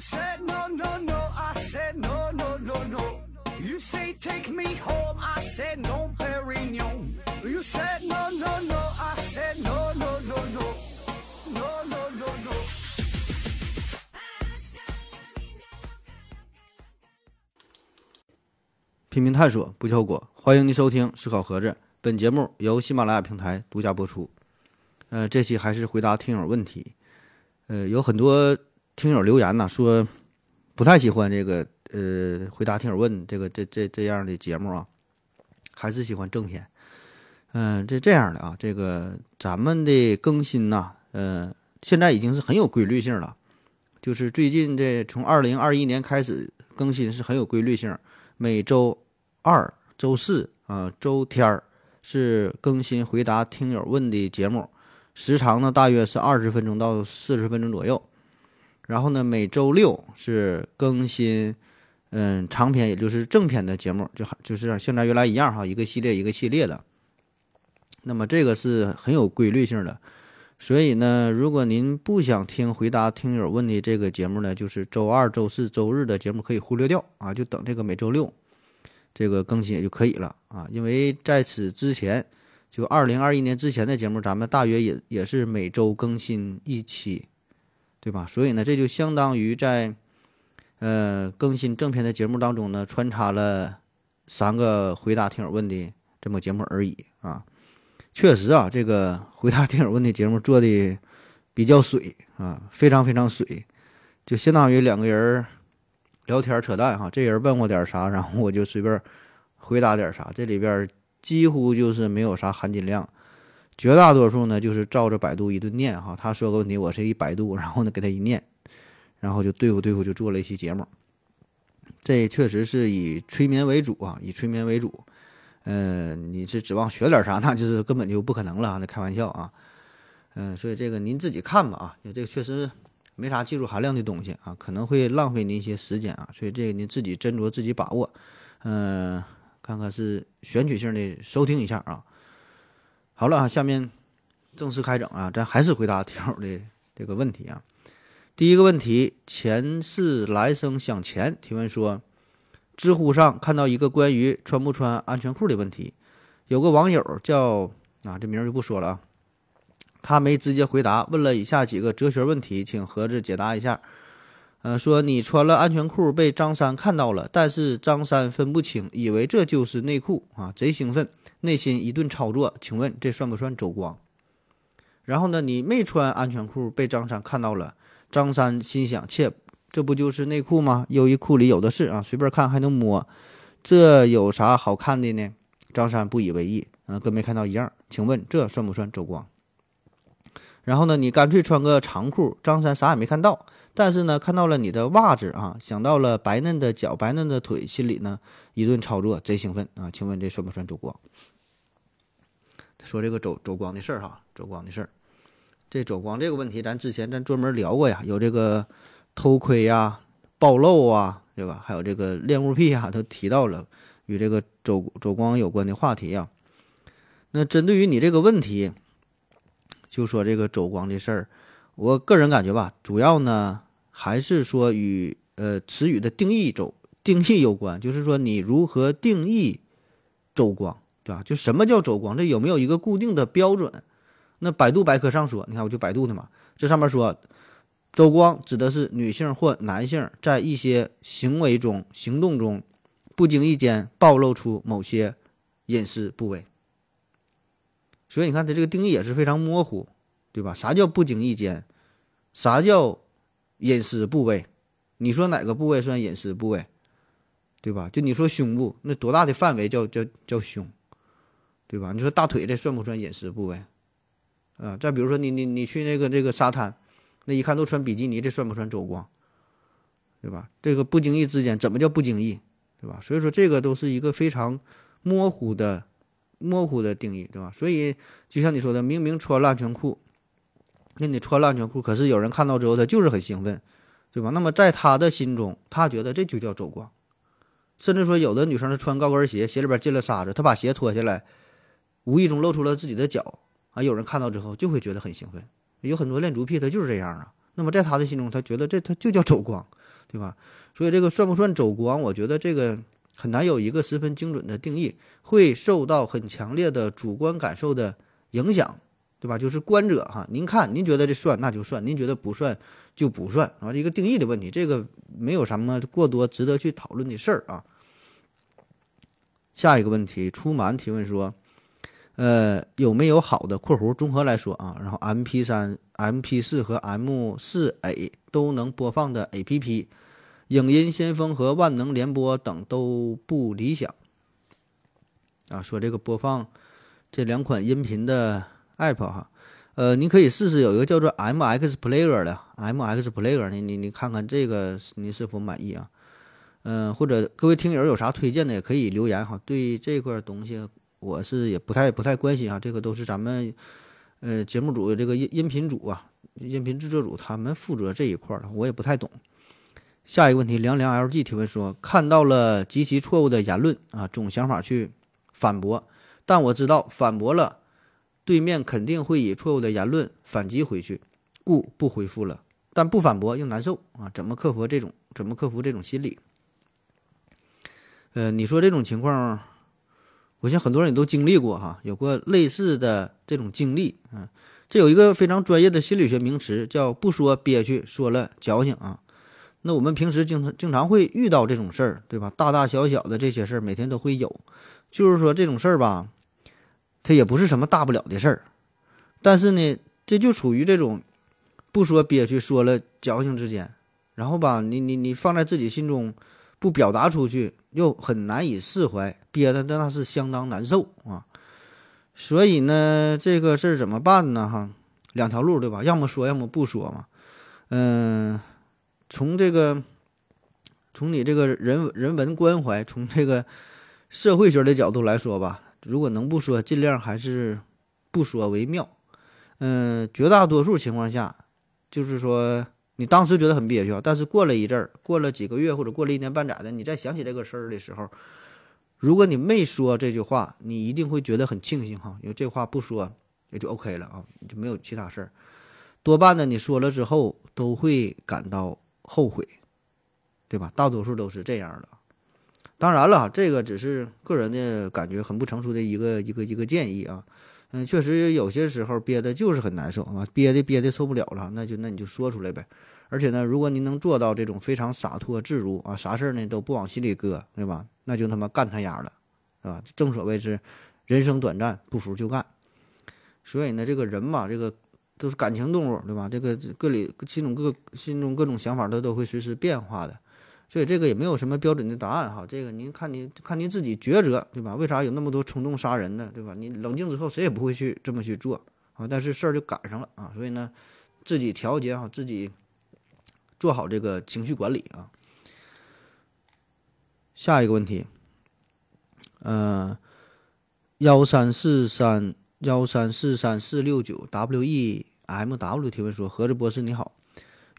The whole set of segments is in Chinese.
said no no no, I said no no no no. You say take me home, I said no, Perignon. You said no no no, I said no no no no, no no no no. 拼命探索，不求果。欢迎您收听《思考盒子》，本节目由喜马拉雅平台独家播出。呃，这期还是回答听友问题。呃，有很多听友留言呐，说不太喜欢这个呃回答听友问这个这这这样的节目啊，还是喜欢正片。嗯、这这样的啊，这个咱们的更新呐，呃，现在已经是很有规律性了。就是最近这从二零二一年开始更新是很有规律性，每周二、周四啊、周天儿是更新回答听友问的节目，时长呢大约是二十分钟到四十分钟左右。然后呢，每周六是更新，嗯，长篇也就是正片的节目，就还就是像咱原来一样哈，一个系列一个系列的。那么这个是很有规律性的，所以呢，如果您不想听回答听友问的这个节目呢，就是周二、周四周日的节目可以忽略掉啊，就等这个每周六这个更新也就可以了啊。因为在此之前，就二零二一年之前的节目，咱们大约也也是每周更新一期，对吧？所以呢，这就相当于在呃更新正片的节目当中呢，穿插了三个回答听友问的这么节目而已啊。确实啊，这个回答听友问的节目做的比较水啊，非常非常水，就相当于两个人聊天扯淡哈。这人问我点啥，然后我就随便回答点啥，这里边几乎就是没有啥含金量。绝大多数呢，就是照着百度一顿念哈。他说个问题，我是一百度，然后呢给他一念，然后就对付对付，就做了一期节目。这确实是以催眠为主啊，以催眠为主。呃，你是指望学点啥，那就是根本就不可能了！那开玩笑啊，嗯、所以这个您自己看吧啊，这个确实没啥技术含量的东西啊，可能会浪费您一些时间啊，所以这个您自己斟酌自己把握，嗯、看看是选取性的收听一下啊。好了啊，下面正式开整啊，咱还是回答听友的这个问题啊。第一个问题，前世来生想钱提问说。知乎上看到一个关于穿不穿安全裤的问题，有个网友叫啊，这名儿就不说了啊，他没直接回答，问了以下几个哲学问题，请盒子解答一下。呃，说你穿了安全裤被张三看到了，但是张三分不清，以为这就是内裤啊，贼兴奋，内心一顿操作，请问这算不算走光？然后呢，你没穿安全裤被张三看到了，张三心想切。这不就是内裤吗？优衣库里有的是啊，随便看还能摸，这有啥好看的呢？张三不以为意，嗯、跟没看到一样。请问这算不算走光？然后呢，你干脆穿个长裤，张三啥也没看到，但是呢，看到了你的袜子啊，想到了白嫩的脚、白嫩的腿，心里呢一顿操作，贼兴奋啊！请问这算不算走光？说这个走走光的事儿哈，走光的事儿，这走光这个问题，咱之前咱专门聊过呀，有这个。偷窥呀、暴露啊，对吧？还有这个恋物癖啊，都提到了与这个走走光有关的话题啊。那针对于你这个问题，就说这个走光的事儿，我个人感觉吧，主要呢还是说与呃词语的定义走定义有关，就是说你如何定义走光，对吧？就什么叫走光，这有没有一个固定的标准？那百度百科上说，你看我就百度的嘛，这上面说。走光指的是女性或男性在一些行为中、行动中，不经意间暴露出某些隐私部位。所以你看，它这个定义也是非常模糊，对吧？啥叫不经意间？啥叫隐私部位？你说哪个部位算隐私部位？对吧？就你说胸部，那多大的范围叫叫叫胸？对吧？你说大腿这算不算隐私部位？啊，再比如说你你你去那个这个沙滩。那一看都穿比基尼，这算不算走光？对吧？这个不经意之间，怎么叫不经意？对吧？所以说这个都是一个非常模糊的、模糊的定义，对吧？所以就像你说的，明明穿了安全裤，那你穿了安全裤，可是有人看到之后，他就是很兴奋，对吧？那么在他的心中，他觉得这就叫走光。甚至说，有的女生是穿高跟鞋，鞋里边进了沙子，她把鞋脱下来，无意中露出了自己的脚啊，有人看到之后就会觉得很兴奋。有很多恋足癖，他就是这样啊。那么在他的心中，他觉得这他就叫走光，对吧？所以这个算不算走光，我觉得这个很难有一个十分精准的定义，会受到很强烈的主观感受的影响，对吧？就是观者哈，您看您觉得这算那就算，您觉得不算就不算啊，一个定义的问题，这个没有什么过多值得去讨论的事儿啊。下一个问题，出满提问说。呃，有没有好的（括弧综合来说啊），然后 M P 三、M P 四和 M 四 A 都能播放的 A P P，影音先锋和万能联播等都不理想啊。说这个播放这两款音频的 App 哈，呃，您可以试试有一个叫做 M X Player 的 M X Player，你你你看看这个你是否满意啊？嗯，或者各位听友有啥推荐的也可以留言哈。对这块东西。我是也不太不太关心啊，这个都是咱们呃节目组的这个音音频组啊，音频制作组他们负责这一块的，我也不太懂。下一个问题，凉凉 LG 提问说，看到了极其错误的言论啊，总想法去反驳，但我知道反驳了，对面肯定会以错误的言论反击回去，故不回复了。但不反驳又难受啊，怎么克服这种怎么克服这种心理？呃，你说这种情况？我想很多人也都经历过哈，有过类似的这种经历啊。这有一个非常专业的心理学名词叫“不说憋屈，说了矫情”啊。那我们平时经常经常会遇到这种事儿，对吧？大大小小的这些事儿，每天都会有。就是说这种事儿吧，它也不是什么大不了的事儿，但是呢，这就处于这种不说憋屈，说了矫情之间。然后吧，你你你放在自己心中。不表达出去又很难以释怀，憋的那是相当难受啊。所以呢，这个事儿怎么办呢？哈，两条路对吧？要么说，要么不说嘛。嗯，从这个，从你这个人人文关怀，从这个社会学的角度来说吧，如果能不说，尽量还是不说为妙。嗯，绝大多数情况下，就是说。你当时觉得很憋屈，但是过了一阵儿，过了几个月或者过了一年半载的，你再想起这个事儿的时候，如果你没说这句话，你一定会觉得很庆幸哈，因为这话不说也就 OK 了啊，就没有其他事儿。多半呢，你说了之后都会感到后悔，对吧？大多数都是这样的。当然了，这个只是个人的感觉，很不成熟的一个一个一个建议啊。嗯，确实有些时候憋的就是很难受啊，憋的憋的受不了了，那就那你就说出来呗。而且呢，如果您能做到这种非常洒脱自如啊，啥事儿呢都不往心里搁，对吧？那就他妈干他丫了，对吧？正所谓是人生短暂，不服就干。所以呢，这个人嘛，这个都是感情动物，对吧？这个各里心中各心中各种想法，它都会随时变化的。所以这个也没有什么标准的答案哈，这个您看您看您自己抉择，对吧？为啥有那么多冲动杀人呢，对吧？你冷静之后，谁也不会去这么去做啊。但是事儿就赶上了啊，所以呢，自己调节好自己，做好这个情绪管理啊。下一个问题，嗯，幺三四三幺三四三四六九 w e m w 提问说：何志博士你好。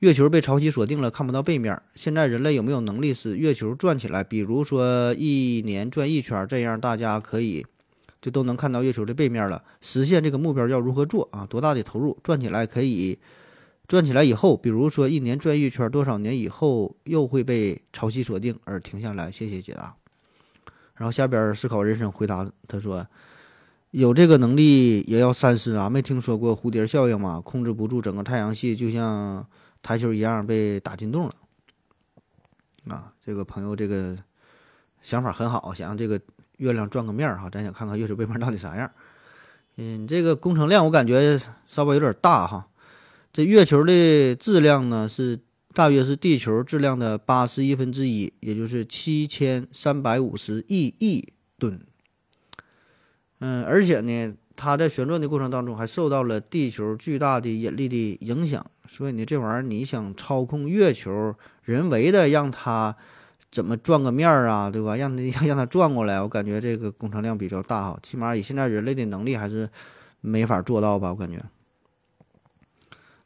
月球被潮汐锁定了，看不到背面。现在人类有没有能力使月球转起来？比如说一年转一圈，这样大家可以就都能看到月球的背面了。实现这个目标要如何做啊？多大的投入？转起来可以转起来以后，比如说一年转一圈，多少年以后又会被潮汐锁定而停下来？谢谢解答。然后下边思考人生回答，他说有这个能力也要三思啊！没听说过蝴蝶效应吗？控制不住整个太阳系，就像。台球一样被打进洞了，啊，这个朋友这个想法很好，想让这个月亮转个面儿哈，咱想看看月球背面到底啥样。嗯，这个工程量我感觉稍微有点大哈。这月球的质量呢是大约是地球质量的八十一分之一，也就是七千三百五十亿亿吨。嗯，而且呢。它在旋转的过程当中，还受到了地球巨大的引力的影响，所以呢，这玩意儿你想操控月球，人为的让它怎么转个面儿啊，对吧？让它让让它转过来，我感觉这个工程量比较大哈，起码以现在人类的能力还是没法做到吧？我感觉。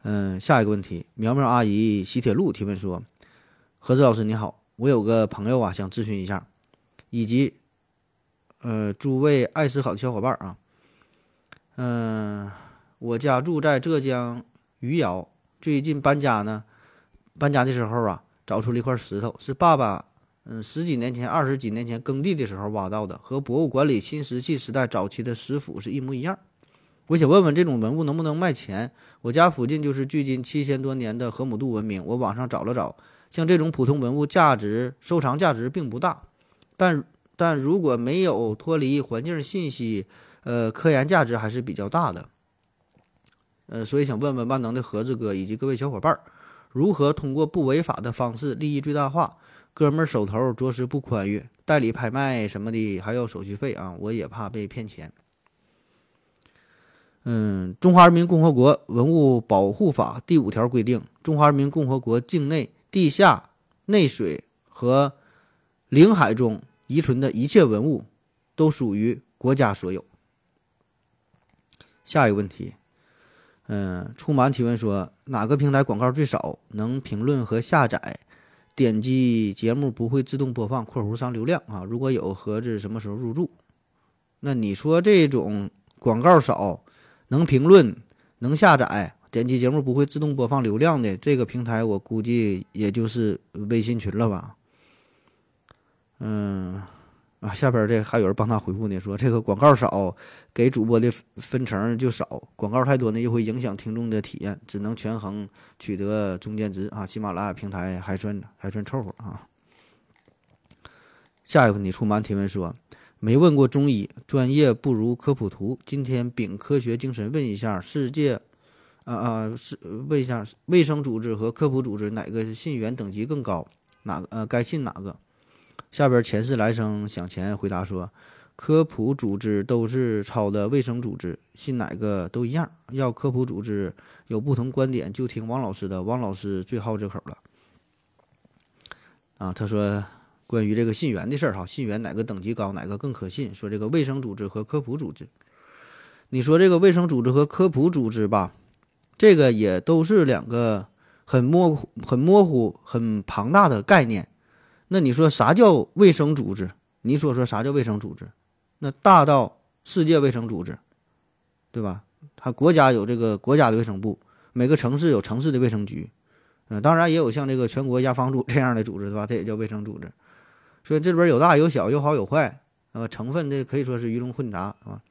嗯，下一个问题，苗苗阿姨西铁路提问说：何子老师你好，我有个朋友啊，想咨询一下，以及呃诸位爱思考的小伙伴啊。嗯，我家住在浙江余姚，最近搬家呢。搬家的时候啊，找出了一块石头，是爸爸嗯十几年前、二十几年前耕地的时候挖到的，和博物馆里新石器时代早期的石斧是一模一样。我想问问这种文物能不能卖钱？我家附近就是距今七千多年的河姆渡文明，我网上找了找，像这种普通文物，价值收藏价值并不大，但但如果没有脱离环境信息，呃，科研价值还是比较大的。呃，所以想问问万能的盒子哥以及各位小伙伴儿，如何通过不违法的方式利益最大化？哥们儿手头着实不宽裕，代理拍卖什么的还要手续费啊，我也怕被骗钱。嗯，中华人民共和国文物保护法第五条规定，中华人民共和国境内地下、内水和领海中遗存的一切文物，都属于国家所有。下一个问题，嗯，出满提问说，哪个平台广告最少？能评论和下载？点击节目不会自动播放（括弧上流量啊）。如果有，盒子什么时候入驻？那你说这种广告少？能评论、能下载、点击节目不会自动播放流量的这个平台，我估计也就是微信群了吧。嗯，啊，下边这还有人帮他回复呢，说这个广告少，给主播的分成就少；广告太多呢，又会影响听众的体验，只能权衡取得中间值啊。喜马拉雅平台还算还算凑合啊。下一个你，出蛮提问说。没问过中医，专业不如科普图。今天秉科学精神问一下世界，啊啊，是问一下卫生组织和科普组织哪个信源等级更高？哪个呃该信哪个？下边前世来生想钱回答说，科普组织都是抄的卫生组织，信哪个都一样。要科普组织有不同观点，就听王老师的，王老师最好这口了。啊，他说。关于这个信源的事儿哈，信源哪个等级高，哪个更可信？说这个卫生组织和科普组织，你说这个卫生组织和科普组织吧，这个也都是两个很模糊、很模糊、很庞大的概念。那你说啥叫卫生组织？你说说啥叫卫生组织？那大到世界卫生组织，对吧？它国家有这个国家的卫生部，每个城市有城市的卫生局，嗯，当然也有像这个全国亚防组这样的组织，对吧？它也叫卫生组织。所以这里边有大有小，有好有坏，呃，成分这可以说是鱼龙混杂啊。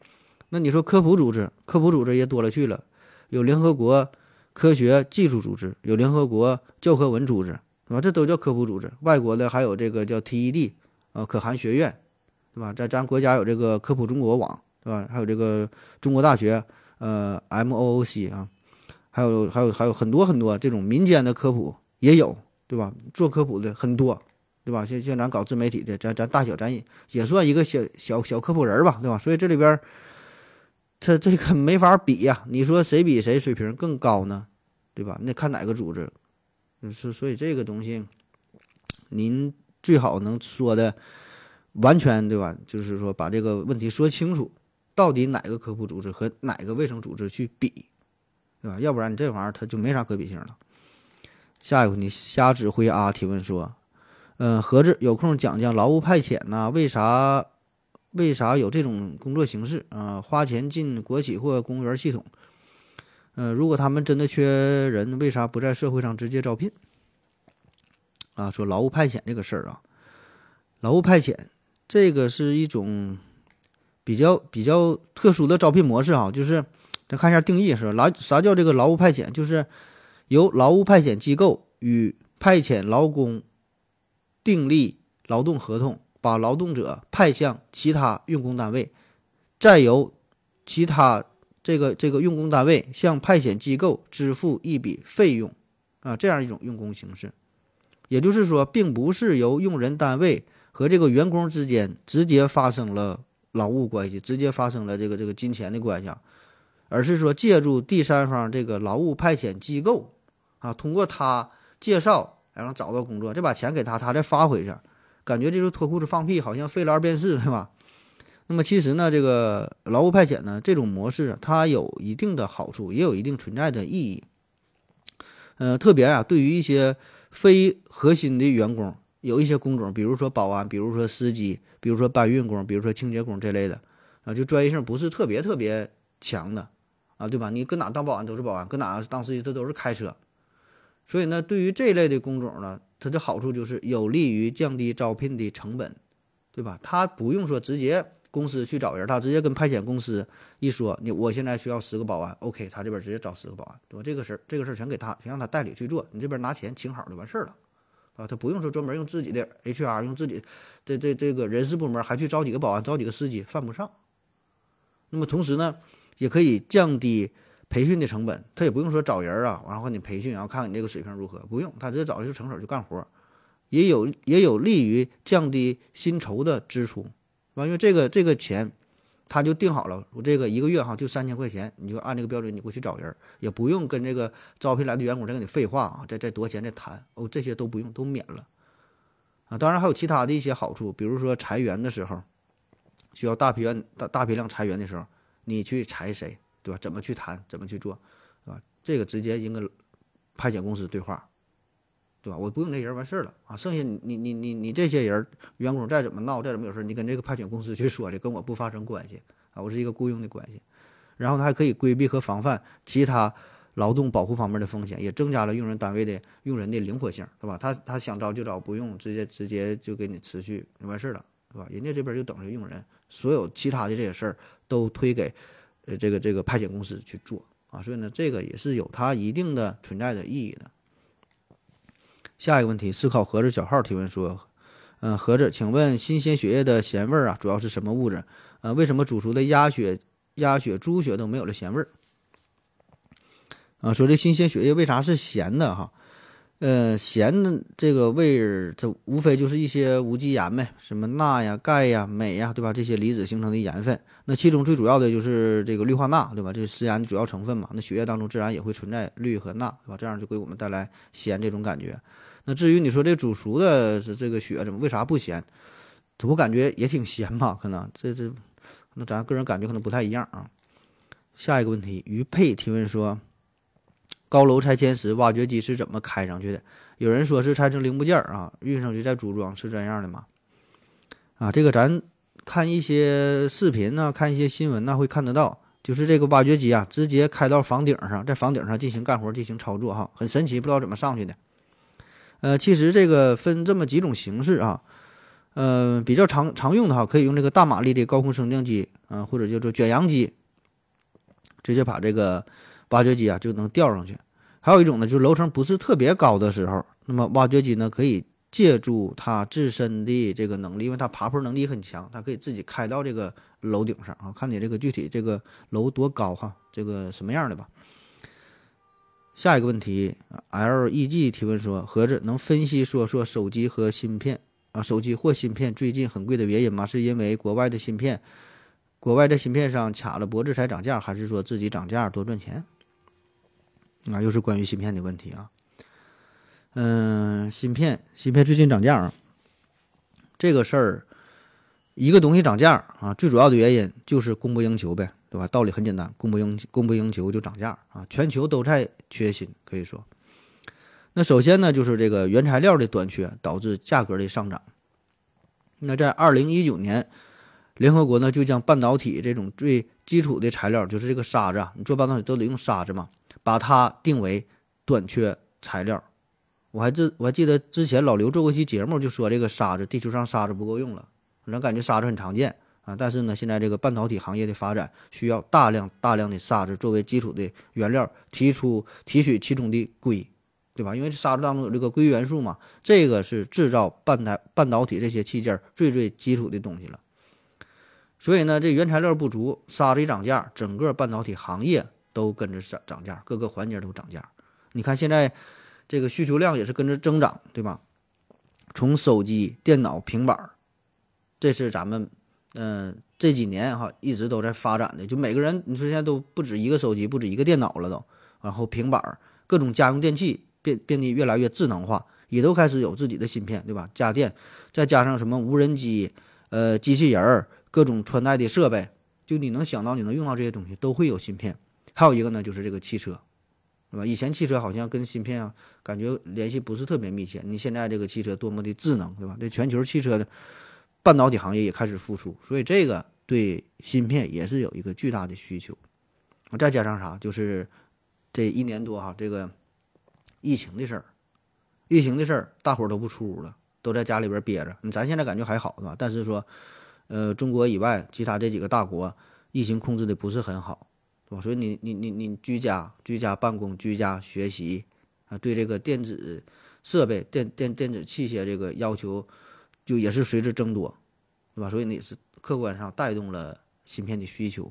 那你说科普组织，科普组织也多了去了，有联合国科学技术组织，有联合国教科文组织，是吧？这都叫科普组织。外国的还有这个叫 TED，呃，可汗学院，对吧？在咱国家有这个科普中国网，对吧？还有这个中国大学，呃，MOOC 啊，还有还有还有很多很多这种民间的科普也有，对吧？做科普的很多。对吧？像像咱搞自媒体的，咱咱大小咱也也算一个小小小科普人吧，对吧？所以这里边，他这个没法比呀。你说谁比谁水平更高呢？对吧？那看哪个组织。是所以这个东西，您最好能说的完全对吧？就是说把这个问题说清楚，到底哪个科普组织和哪个卫生组织去比，对吧？要不然你这玩意儿它就没啥可比性了。下一个你，瞎指挥啊提问说。嗯，盒子有空讲讲劳务派遣呐？为啥为啥有这种工作形式啊？花钱进国企或公务员系统。嗯，如果他们真的缺人，为啥不在社会上直接招聘？啊，说劳务派遣这个事儿啊，劳务派遣这个是一种比较比较特殊的招聘模式啊，就是咱看一下定义是吧？劳啥叫这个劳务派遣？就是由劳务派遣机构与派遣劳工。订立劳动合同，把劳动者派向其他用工单位，再由其他这个这个用工单位向派遣机构支付一笔费用，啊，这样一种用工形式。也就是说，并不是由用人单位和这个员工之间直接发生了劳务关系，直接发生了这个这个金钱的关系，而是说借助第三方这个劳务派遣机构，啊，通过他介绍。然后找到工作，再把钱给他，他再发回去，感觉就是脱裤子放屁，好像费了二便士，对吧？那么其实呢，这个劳务派遣呢，这种模式它有一定的好处，也有一定存在的意义。呃，特别啊，对于一些非核心的员工，有一些工种，比如说保安，比如说司机，比如说搬运工，比如说清洁工这类的，啊，就专业性不是特别特别强的，啊，对吧？你搁哪当保安都是保安，搁哪当司机他都是开车。所以呢，对于这类的工种呢，它的好处就是有利于降低招聘的成本，对吧？他不用说直接公司去找人，他直接跟派遣公司一说，你我现在需要十个保安，OK，他这边直接找十个保安，对吧？这个事儿这个事儿全给他，全让他代理去做，你这边拿钱请好就完事儿了，啊，他不用说专门用自己的 HR，用自己的这这个人事部门还去招几个保安，招几个司机，犯不上。那么同时呢，也可以降低。培训的成本，他也不用说找人啊，然后你培训，然后看看你这个水平如何，不用，他直接找就成手就干活，也有也有利于降低薪酬的支出，完，因为这个这个钱他就定好了，我这个一个月哈就三千块钱，你就按这个标准你过去找人，也不用跟这个招聘来的员工再跟你废话啊，再再多钱再谈哦，这些都不用，都免了啊。当然还有其他的一些好处，比如说裁员的时候，需要大批量大大批量裁员的时候，你去裁谁？对吧？怎么去谈？怎么去做？啊？这个直接应该派遣公司对话，对吧？我不用那人完事儿了啊！剩下你你你你这些人员工再怎么闹，再怎么有事儿，你跟这个派遣公司去说去，跟我不发生关系啊！我是一个雇佣的关系。然后他还可以规避和防范其他劳动保护方面的风险，也增加了用人单位的用人的灵活性，对吧？他他想招就招，不用直接直接就给你辞去完事儿了，对吧？人家这边就等着用人，所有其他的这些事儿都推给。呃，这个这个派遣公司去做啊，所以呢，这个也是有它一定的存在的意义的。下一个问题，思考盒子小号提问说，嗯，盒子，请问新鲜血液的咸味儿啊，主要是什么物质？呃，为什么煮熟的鸭血、鸭血、猪血都没有了咸味儿？啊，说这新鲜血液为啥是咸的哈？呃，咸的这个味儿，它无非就是一些无机盐呗，什么钠呀、钙呀、镁呀，对吧？这些离子形成的盐分。那其中最主要的就是这个氯化钠，对吧？这是食盐的主要成分嘛。那血液当中自然也会存在氯和钠，对吧？这样就给我们带来咸这种感觉。那至于你说这煮熟的是这个血怎么为啥不咸？我感觉也挺咸吧？可能这这，那咱个人感觉可能不太一样啊。下一个问题，于佩提问说。高楼拆迁时，挖掘机是怎么开上去的？有人说是拆成零部件啊，运上去再组装，是这样的吗？啊，这个咱看一些视频呢，看一些新闻呢，会看得到，就是这个挖掘机啊，直接开到房顶上，在房顶上进行干活、进行操作，哈，很神奇，不知道怎么上去的。呃，其实这个分这么几种形式啊，呃，比较常常用的哈，可以用这个大马力的高空升降机，啊，或者叫做卷扬机，直接把这个挖掘机啊就能吊上去。还有一种呢，就是楼层不是特别高的时候，那么挖掘机呢可以借助它自身的这个能力，因为它爬坡能力很强，它可以自己开到这个楼顶上啊。看你这个具体这个楼多高哈，这个什么样的吧。下一个问题，L E G 提问说，盒子能分析说说手机和芯片啊，手机或芯片最近很贵的原因吗？是因为国外的芯片，国外在芯片上卡了脖子才涨价，还是说自己涨价多赚钱？啊，又是关于芯片的问题啊。嗯，芯片，芯片最近涨价啊，这个事儿，一个东西涨价啊，最主要的原因就是供不应求呗，对吧？道理很简单，供不应供不应求就涨价啊，全球都在缺芯，可以说。那首先呢，就是这个原材料的短缺导致价格的上涨。那在二零一九年，联合国呢就将半导体这种最基础的材料，就是这个沙子，你做半导体都得用沙子嘛。把它定为短缺材料，我还记我还记得之前老刘做过一期节目，就说这个沙子，地球上沙子不够用了，人感觉沙子很常见啊，但是呢，现在这个半导体行业的发展需要大量大量的沙子作为基础的原料，提出提取其中的硅，对吧？因为沙子当中有这个硅元素嘛，这个是制造半导半导体这些器件最最基础的东西了。所以呢，这原材料不足，沙子一涨价，整个半导体行业。都跟着涨涨价，各个环节都涨价。你看现在这个需求量也是跟着增长，对吧？从手机、电脑、平板，这是咱们嗯这几年哈一直都在发展的。就每个人，你说现在都不止一个手机，不止一个电脑了都，然后平板儿，各种家用电器变变得越来越智能化，也都开始有自己的芯片，对吧？家电再加上什么无人机、呃机器人儿，各种穿戴的设备，就你能想到、你能用到这些东西，都会有芯片。还有一个呢，就是这个汽车，对吧？以前汽车好像跟芯片啊，感觉联系不是特别密切。你现在这个汽车多么的智能，对吧？这全球汽车的半导体行业也开始复苏，所以这个对芯片也是有一个巨大的需求。再加上啥，就是这一年多哈，这个疫情的事儿，疫情的事儿，大伙儿都不出屋了，都在家里边憋着。你咱现在感觉还好是吧？但是说，呃，中国以外其他这几个大国疫情控制的不是很好，是吧？所以你你你你居家居家办公、居家学习啊，对这个电子设备、电电电子器械这个要求就也是随之增多，对吧？所以呢也是客观上带动了芯片的需求。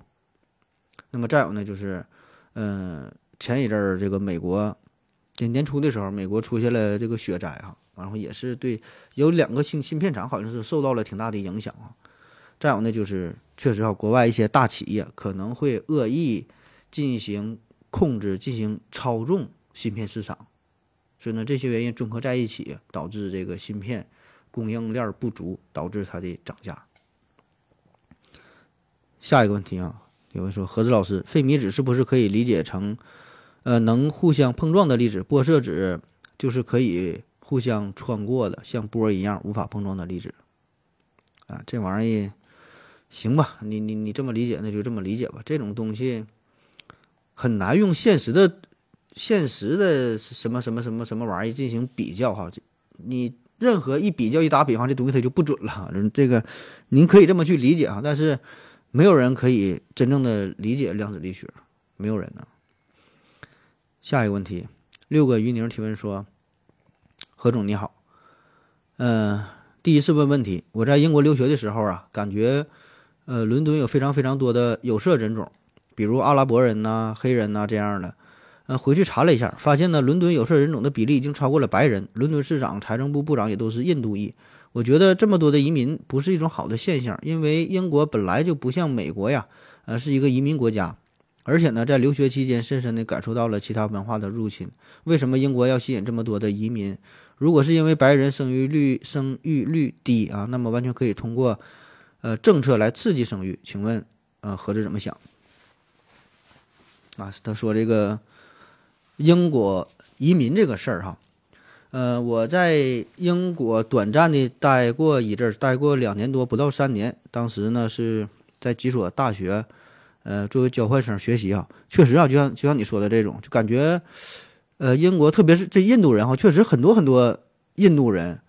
那么再有呢，就是，嗯，前一阵儿这个美国。年年初的时候，美国出现了这个雪灾哈，然后也是对有两个芯芯片厂好像是受到了挺大的影响啊。再有呢，就是确实啊，国外一些大企业可能会恶意进行控制、进行操纵芯片市场，所以呢，这些原因综合在一起，导致这个芯片供应链不足，导致它的涨价。下一个问题啊，有人说何子老师，费米子是不是可以理解成？呃，能互相碰撞的粒子，玻色子就是可以互相穿过的，像波一样无法碰撞的粒子。啊，这玩意儿行吧？你你你这么理解，那就这么理解吧。这种东西很难用现实的、现实的什么什么什么什么玩意儿进行比较哈。你任何一比较一打比方，这东西它就不准了。这个您可以这么去理解啊，但是没有人可以真正的理解量子力学，没有人呢。下一个问题，六个鱼宁提问说：“何总你好，嗯，第一次问问题。我在英国留学的时候啊，感觉，呃，伦敦有非常非常多的有色人种，比如阿拉伯人呐、黑人呐这样的。呃，回去查了一下，发现呢，伦敦有色人种的比例已经超过了白人。伦敦市长、财政部部长也都是印度裔。我觉得这么多的移民不是一种好的现象，因为英国本来就不像美国呀，呃，是一个移民国家。”而且呢，在留学期间，深深地感受到了其他文化的入侵。为什么英国要吸引这么多的移民？如果是因为白人生育率生育率低啊，那么完全可以通过呃政策来刺激生育。请问，呃，何志怎么想？啊，他说这个英国移民这个事儿哈，呃，我在英国短暂的待过一阵儿，待过两年多，不到三年。当时呢是在几所大学。呃，作为交换生学习啊，确实啊，就像就像你说的这种，就感觉，呃，英国特别是这印度人哈，确实很多很多印度人，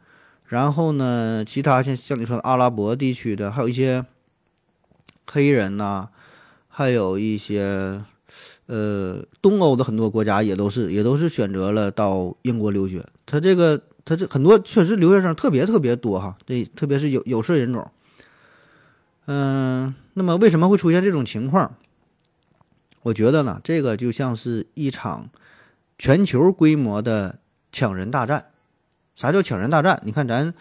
然后呢，其他像像你说的阿拉伯地区的，还有一些黑人呐，还有一些呃东欧的很多国家也都是也都是选择了到英国留学。他这个他这很多确实留学生特别特别多哈，这特别是有有色人种。嗯，那么为什么会出现这种情况？我觉得呢，这个就像是一场全球规模的抢人大战。啥叫抢人大战？你看咱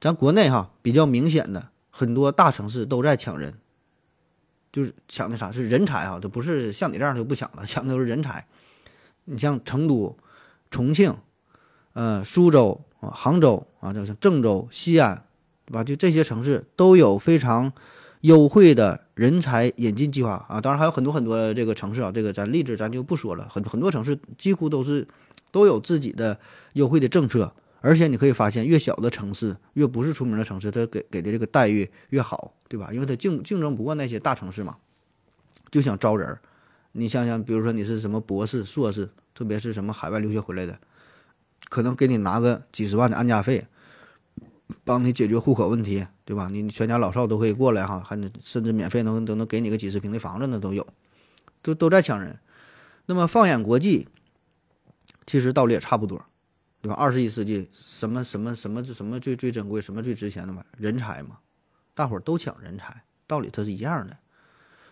咱国内哈比较明显的很多大城市都在抢人，就是抢的啥是人才啊，都不是像你这样就不抢了，抢的都是人才。你像成都、重庆、呃苏州啊、杭州啊，就像郑州、西安，对吧？就这些城市都有非常。优惠的人才引进计划啊，当然还有很多很多这个城市啊，这个咱例子咱就不说了。很很多城市几乎都是都有自己的优惠的政策，而且你可以发现，越小的城市，越不是出名的城市，它给给的这个待遇越好，对吧？因为它竞竞争不过那些大城市嘛，就想招人。你想想，比如说你是什么博士、硕士，特别是什么海外留学回来的，可能给你拿个几十万的安家费。帮你解决户口问题，对吧？你全家老少都可以过来哈，还甚至免费能都能给你个几十平的房子呢，都有，都都在抢人。那么放眼国际，其实道理也差不多，对吧？二十一世纪什么什么什么什么最最珍贵，什么最值钱的嘛？人才嘛，大伙儿都抢人才，道理它是一样的。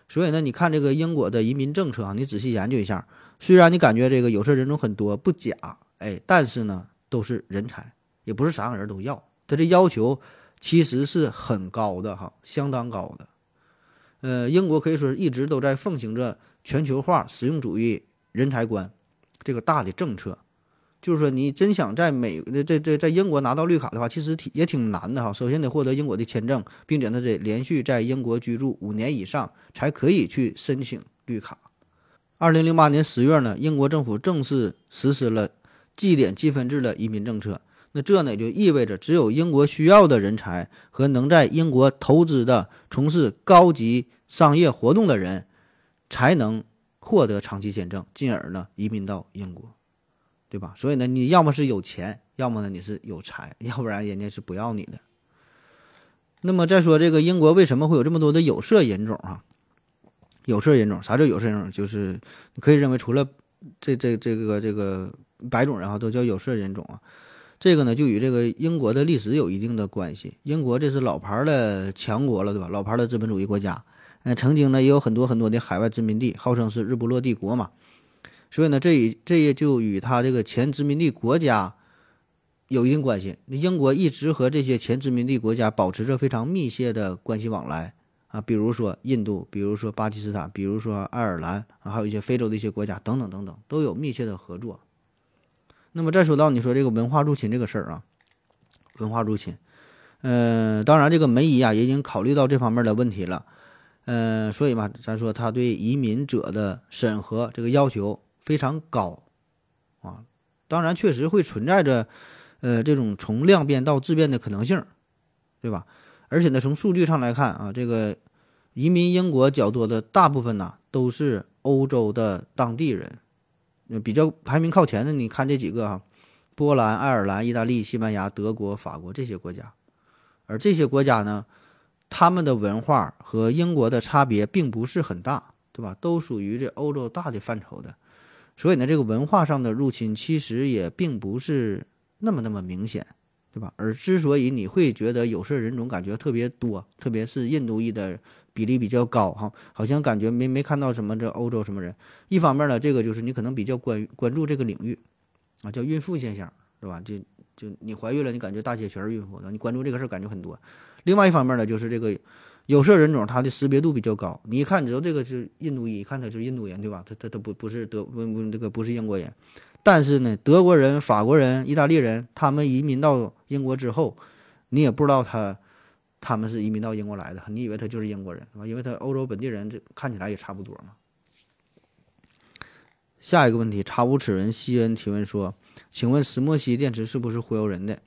所以呢，你看这个英国的移民政策啊，你仔细研究一下，虽然你感觉这个有色人种很多不假，哎，但是呢，都是人才，也不是啥样人都要。他这要求其实是很高的哈，相当高的。呃，英国可以说一直都在奉行着全球化实用主义人才观这个大的政策。就是说，你真想在美这这在英国拿到绿卡的话，其实挺也挺难的哈。首先得获得英国的签证，并且呢得连续在英国居住五年以上，才可以去申请绿卡。二零零八年十月呢，英国政府正式实施了绩点积分制的移民政策。那这呢，就意味着只有英国需要的人才和能在英国投资的、从事高级商业活动的人，才能获得长期签证，进而呢移民到英国，对吧？所以呢，你要么是有钱，要么呢你是有才，要不然人家是不要你的。那么再说这个英国为什么会有这么多的有色人种啊？有色人种啥叫有色人种？就是你可以认为除了这这这个这个白种人哈都叫有色人种啊。这个呢就与这个英国的历史有一定的关系。英国这是老牌的强国了，对吧？老牌的资本主义国家，嗯，曾经呢也有很多很多的海外殖民地，号称是日不落帝国嘛。所以呢，这也这也就与他这个前殖民地国家。有一定关系。那英国一直和这些前殖民地国家保持着非常密切的关系往来啊，比如说印度，比如说巴基斯坦，比如说爱尔兰，还有一些非洲的一些国家等等等等，都有密切的合作。那么再说到你说这个文化入侵这个事儿啊，文化入侵，呃，当然这个梅姨啊也已经考虑到这方面的问题了，呃，所以嘛，咱说他对移民者的审核这个要求非常高啊，当然确实会存在着。呃，这种从量变到质变的可能性，对吧？而且呢，从数据上来看啊，这个移民英国较多的大部分呢都是欧洲的当地人，比较排名靠前的，你看这几个哈，波兰、爱尔兰、意大利、西班牙、德国、法国这些国家，而这些国家呢，他们的文化和英国的差别并不是很大，对吧？都属于这欧洲大的范畴的，所以呢，这个文化上的入侵其实也并不是。那么那么明显，对吧？而之所以你会觉得有色人种感觉特别多，特别是印度裔的比例比较高，哈，好像感觉没没看到什么这欧洲什么人。一方面呢，这个就是你可能比较关关注这个领域，啊，叫孕妇现象，对吧？就就你怀孕了，你感觉大街全是孕妇，你关注这个事儿感觉很多。另外一方面呢，就是这个有色人种它的识别度比较高，你一看你知道这个是印度裔，一看他是印度人，对吧？他他他不不是德不不这个不是英国人。但是呢，德国人、法国人、意大利人，他们移民到英国之后，你也不知道他他们是移民到英国来的，你以为他就是英国人，因为他欧洲本地人，这看起来也差不多嘛。下一个问题，查无此人西恩提问说：“请问石墨烯电池是不是忽悠人的？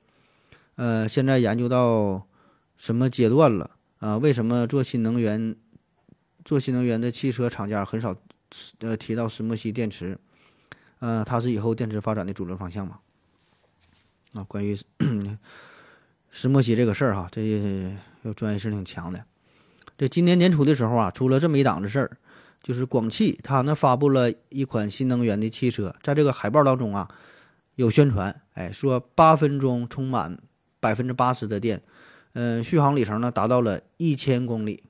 呃，现在研究到什么阶段了？啊，为什么做新能源、做新能源的汽车厂家很少呃提到石墨烯电池？”呃，它是以后电池发展的主流方向嘛？啊，关于 石墨烯这个事儿哈，这要专业性挺强的。这今年年初的时候啊，出了这么一档子事儿，就是广汽它呢发布了一款新能源的汽车，在这个海报当中啊，有宣传，哎，说八分钟充满百分之八十的电，嗯，续航里程呢达到了一千公里，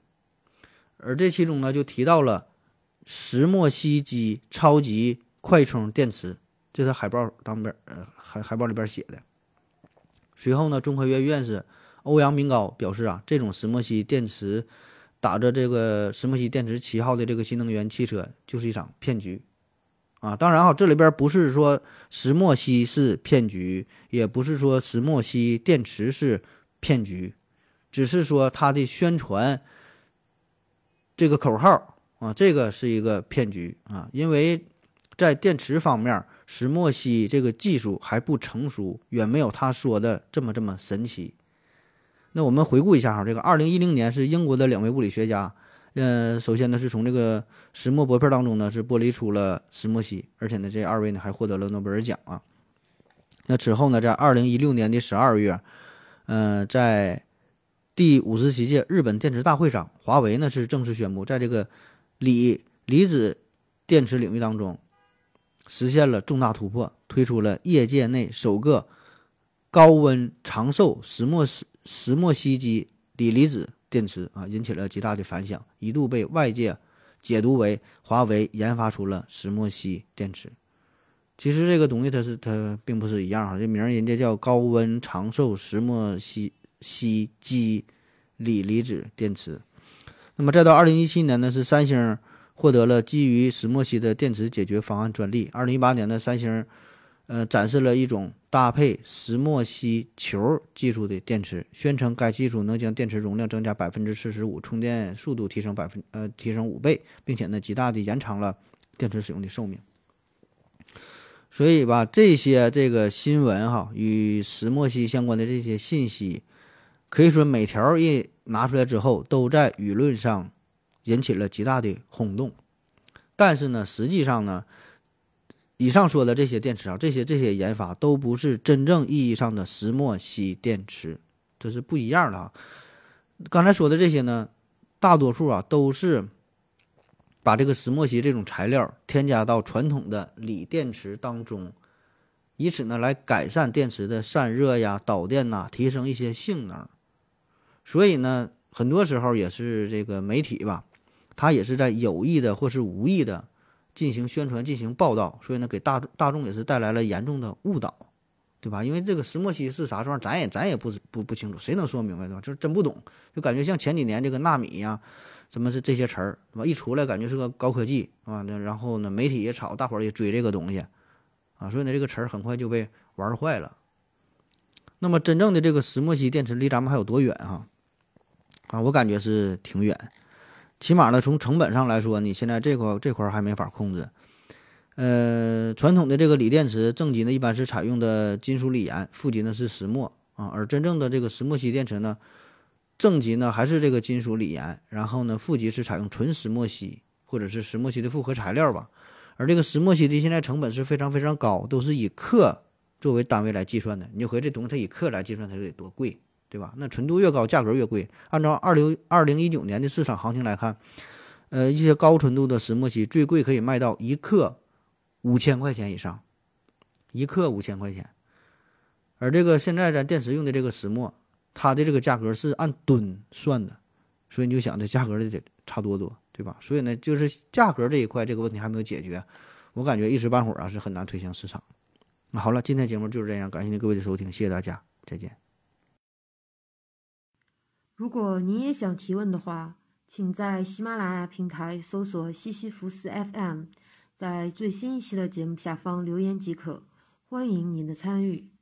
而这其中呢就提到了石墨烯基超级。快充电池，这是海报当边呃海海报里边写的。随后呢，中科院院士欧阳明高表示啊，这种石墨烯电池打着这个石墨烯电池旗号的这个新能源汽车就是一场骗局啊！当然啊，这里边不是说石墨烯是骗局，也不是说石墨烯电池是骗局，只是说他的宣传这个口号啊，这个是一个骗局啊，因为。在电池方面，石墨烯这个技术还不成熟，远没有他说的这么这么神奇。那我们回顾一下哈，这个二零一零年是英国的两位物理学家，嗯，首先呢是从这个石墨薄片当中呢是剥离出了石墨烯，而且呢这二位呢还获得了诺贝尔奖啊。那之后呢，在二零一六年的十二月，嗯，在第五十七届日本电池大会上，华为呢是正式宣布，在这个锂离子电池领域当中。实现了重大突破，推出了业界内首个高温长寿石墨石石墨烯基锂离子电池啊，引起了极大的反响，一度被外界解读为华为研发出了石墨烯电池。其实这个东西它是它并不是一样哈，这名人家叫高温长寿石墨烯烯基锂离子电池。那么再到二零一七年呢，是三星。获得了基于石墨烯的电池解决方案专利。二零一八年呢，三星，呃，展示了一种搭配石墨烯球技术的电池，宣称该技术能将电池容量增加百分之四十五，充电速度提升百分呃提升五倍，并且呢，极大的延长了电池使用的寿命。所以吧，这些这个新闻哈，与石墨烯相关的这些信息，可以说每条一拿出来之后，都在舆论上。引起了极大的轰动，但是呢，实际上呢，以上说的这些电池啊，这些这些研发都不是真正意义上的石墨烯电池，这是不一样的啊。刚才说的这些呢，大多数啊都是把这个石墨烯这种材料添加到传统的锂电池当中，以此呢来改善电池的散热呀、导电呐，提升一些性能。所以呢，很多时候也是这个媒体吧，它也是在有意的或是无意的。进行宣传、进行报道，所以呢，给大大众也是带来了严重的误导，对吧？因为这个石墨烯是啥状，咱也咱也不不不清楚，谁能说明白呢？就是真不懂，就感觉像前几年这个纳米呀，什么是这些词儿，对吧？一出来感觉是个高科技啊，那然后呢，媒体也炒，大伙儿也追这个东西啊，所以呢，这个词儿很快就被玩坏了。那么，真正的这个石墨烯电池离咱们还有多远哈？啊，我感觉是挺远。起码呢，从成本上来说，你现在这块这块还没法控制。呃，传统的这个锂电池正极呢，一般是采用的金属锂盐，负极呢是石墨啊。而真正的这个石墨烯电池呢，正极呢还是这个金属锂盐，然后呢负极是采用纯石墨烯或者是石墨烯的复合材料吧。而这个石墨烯的现在成本是非常非常高，都是以克作为单位来计算的。你就合计这东西它以克来计算，它就得多贵。对吧？那纯度越高，价格越贵。按照二零二零一九年的市场行情来看，呃，一些高纯度的石墨烯最贵可以卖到一克五千块钱以上，一克五千块钱。而这个现在咱电池用的这个石墨，它的这个价格是按吨算的，所以你就想这价格得差多多，对吧？所以呢，就是价格这一块这个问题还没有解决，我感觉一时半会儿啊是很难推向市场。好了，今天节目就是这样，感谢您各位的收听，谢谢大家，再见。如果您也想提问的话，请在喜马拉雅平台搜索“西西弗斯 FM”，在最新一期的节目下方留言即可。欢迎您的参与。